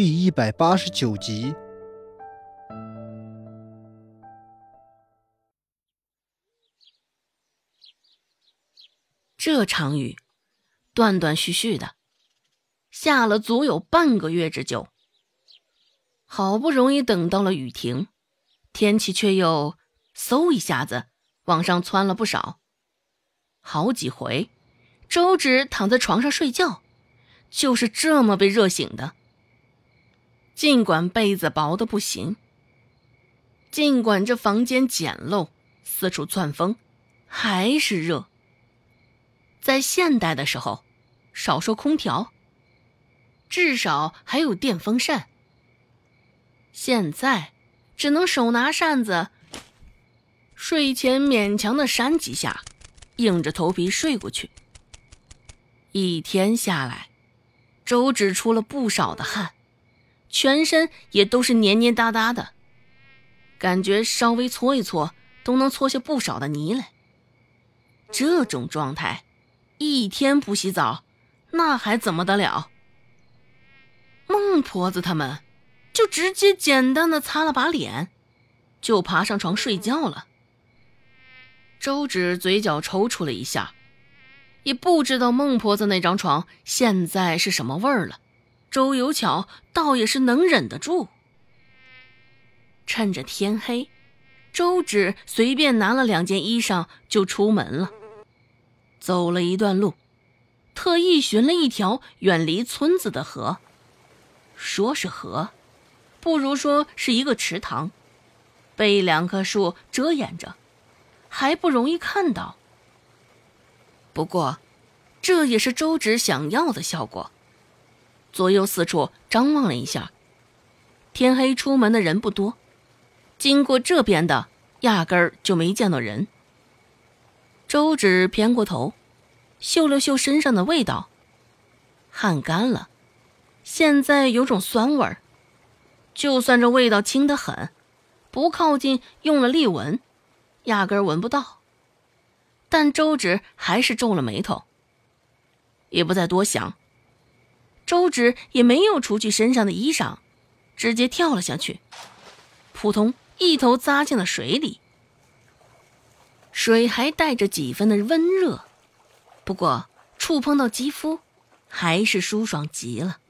第一百八十九集。这场雨，断断续续的，下了足有半个月之久。好不容易等到了雨停，天气却又嗖一下子往上窜了不少。好几回，周芷躺在床上睡觉，就是这么被热醒的。尽管被子薄的不行，尽管这房间简陋，四处窜风，还是热。在现代的时候，少说空调，至少还有电风扇。现在只能手拿扇子，睡前勉强的扇几下，硬着头皮睡过去。一天下来，周芷出了不少的汗，全身也都是黏黏哒哒的，感觉稍微搓一搓都能搓下不少的泥来。这种状态。一天不洗澡，那还怎么得了？孟婆子他们就直接简单的擦了把脸，就爬上床睡觉了。周芷嘴角抽搐了一下，也不知道孟婆子那张床现在是什么味儿了。周有巧倒也是能忍得住。趁着天黑，周芷随便拿了两件衣裳就出门了。走了一段路，特意寻了一条远离村子的河。说是河，不如说是一个池塘，被两棵树遮掩着，还不容易看到。不过，这也是周芷想要的效果。左右四处张望了一下，天黑出门的人不多，经过这边的压根儿就没见到人。周芷偏过头，嗅了嗅身上的味道，汗干了，现在有种酸味儿。就算这味道轻得很，不靠近用了力闻，压根儿闻不到。但周芷还是皱了眉头，也不再多想。周芷也没有除去身上的衣裳，直接跳了下去，扑通一头扎进了水里。水还带着几分的温热，不过触碰到肌肤，还是舒爽极了。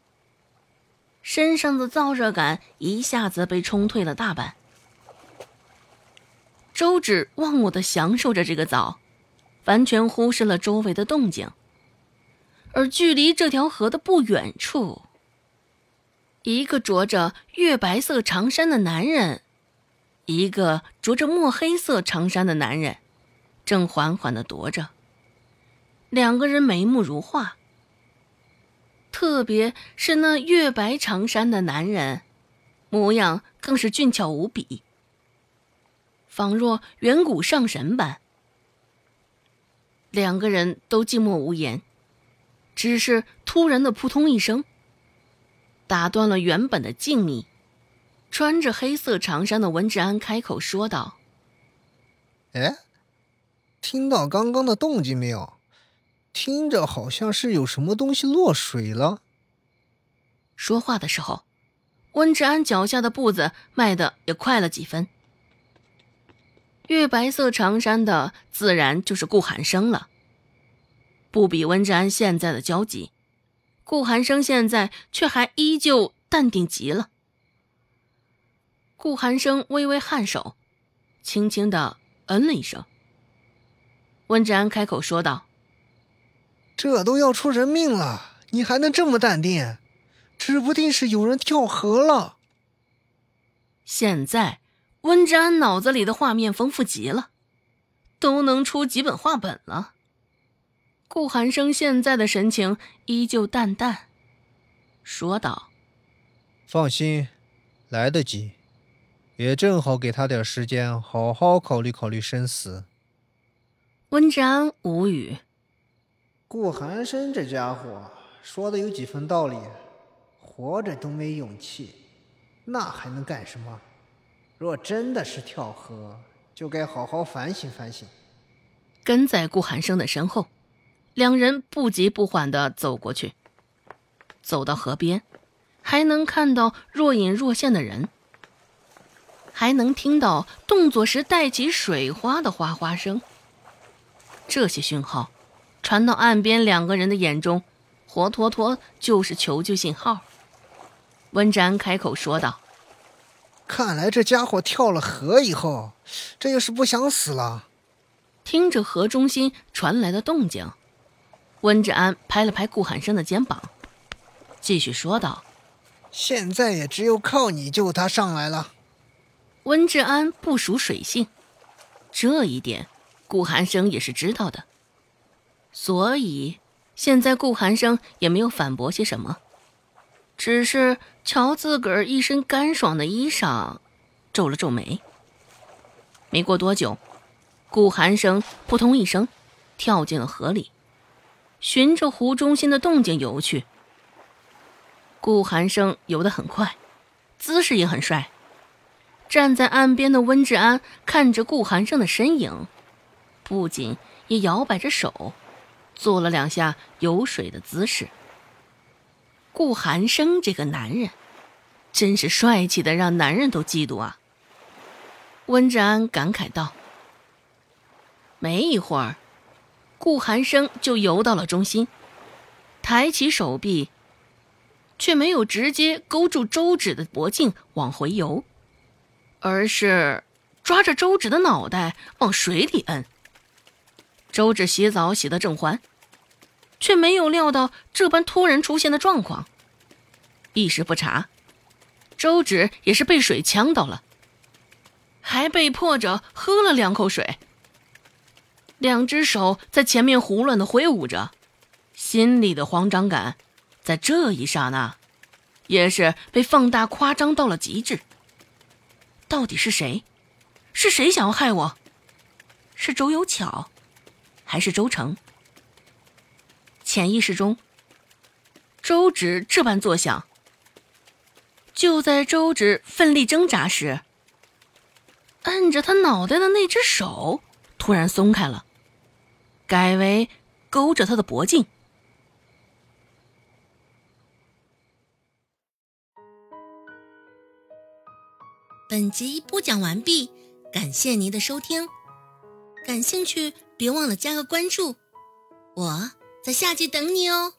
身上的燥热感一下子被冲退了大半。周芷忘我的享受着这个澡，完全忽视了周围的动静。而距离这条河的不远处，一个着着月白色长衫的男人，一个着着墨黑色长衫的男人。正缓缓的踱着，两个人眉目如画。特别是那月白长衫的男人，模样更是俊俏无比，仿若远古上神般。两个人都静默无言，只是突然的扑通一声，打断了原本的静谧。穿着黑色长衫的文志安开口说道：“哎。”听到刚刚的动静没有？听着好像是有什么东西落水了。说话的时候，温志安脚下的步子迈的也快了几分。月白色长衫的自然就是顾寒生了。不比温志安现在的焦急，顾寒生现在却还依旧淡定极了。顾寒生微微颔首，轻轻的嗯了一声。温志安开口说道：“这都要出人命了，你还能这么淡定？指不定是有人跳河了。”现在，温志安脑子里的画面丰富极了，都能出几本画本了。顾寒生现在的神情依旧淡淡，说道：“放心，来得及，也正好给他点时间，好好考虑考虑生死。”温志安无语。顾寒生这家伙说的有几分道理，活着都没勇气，那还能干什么？若真的是跳河，就该好好反省反省。跟在顾寒生的身后，两人不急不缓的走过去，走到河边，还能看到若隐若现的人，还能听到动作时带起水花的哗哗声。这些讯号传到岸边两个人的眼中，活脱脱就是求救信号。温志安开口说道：“看来这家伙跳了河以后，这又是不想死了。”听着河中心传来的动静，温志安拍了拍顾寒生的肩膀，继续说道：“现在也只有靠你救他上来了。”温志安不属水性，这一点顾寒生也是知道的，所以现在顾寒生也没有反驳些什么，只是瞧自个儿一身干爽的衣裳，皱了皱眉。没过多久。顾寒生扑通一声跳进了河里，循着湖中心的动静游去。顾寒生游得很快，姿势也很帅。站在岸边的温志安看着顾寒生的身影，不仅也摇摆着手，做了两下游水的姿势。顾寒生这个男人，真是帅气的让男人都嫉妒啊！温志安感慨道。没一会儿，顾寒生就游到了中心，抬起手臂，却没有直接勾住周芷的脖颈往回游，而是抓着周芷的脑袋往水里摁。周芷洗澡洗得正欢，却没有料到这般突然出现的状况，一时不察，周芷也是被水呛到了，还被迫着喝了两口水。两只手在前面胡乱的挥舞着，心里的慌张感，在这一刹那，也是被放大夸张到了极致。到底是谁？是谁想要害我？是周有巧，还是周成？潜意识中，周芷这般作想。就在周芷奋力挣扎时，摁着他脑袋的那只手突然松开了。改为勾着他的脖颈。本集播讲完毕，感谢您的收听。感兴趣，别忘了加个关注，我在下集等你哦。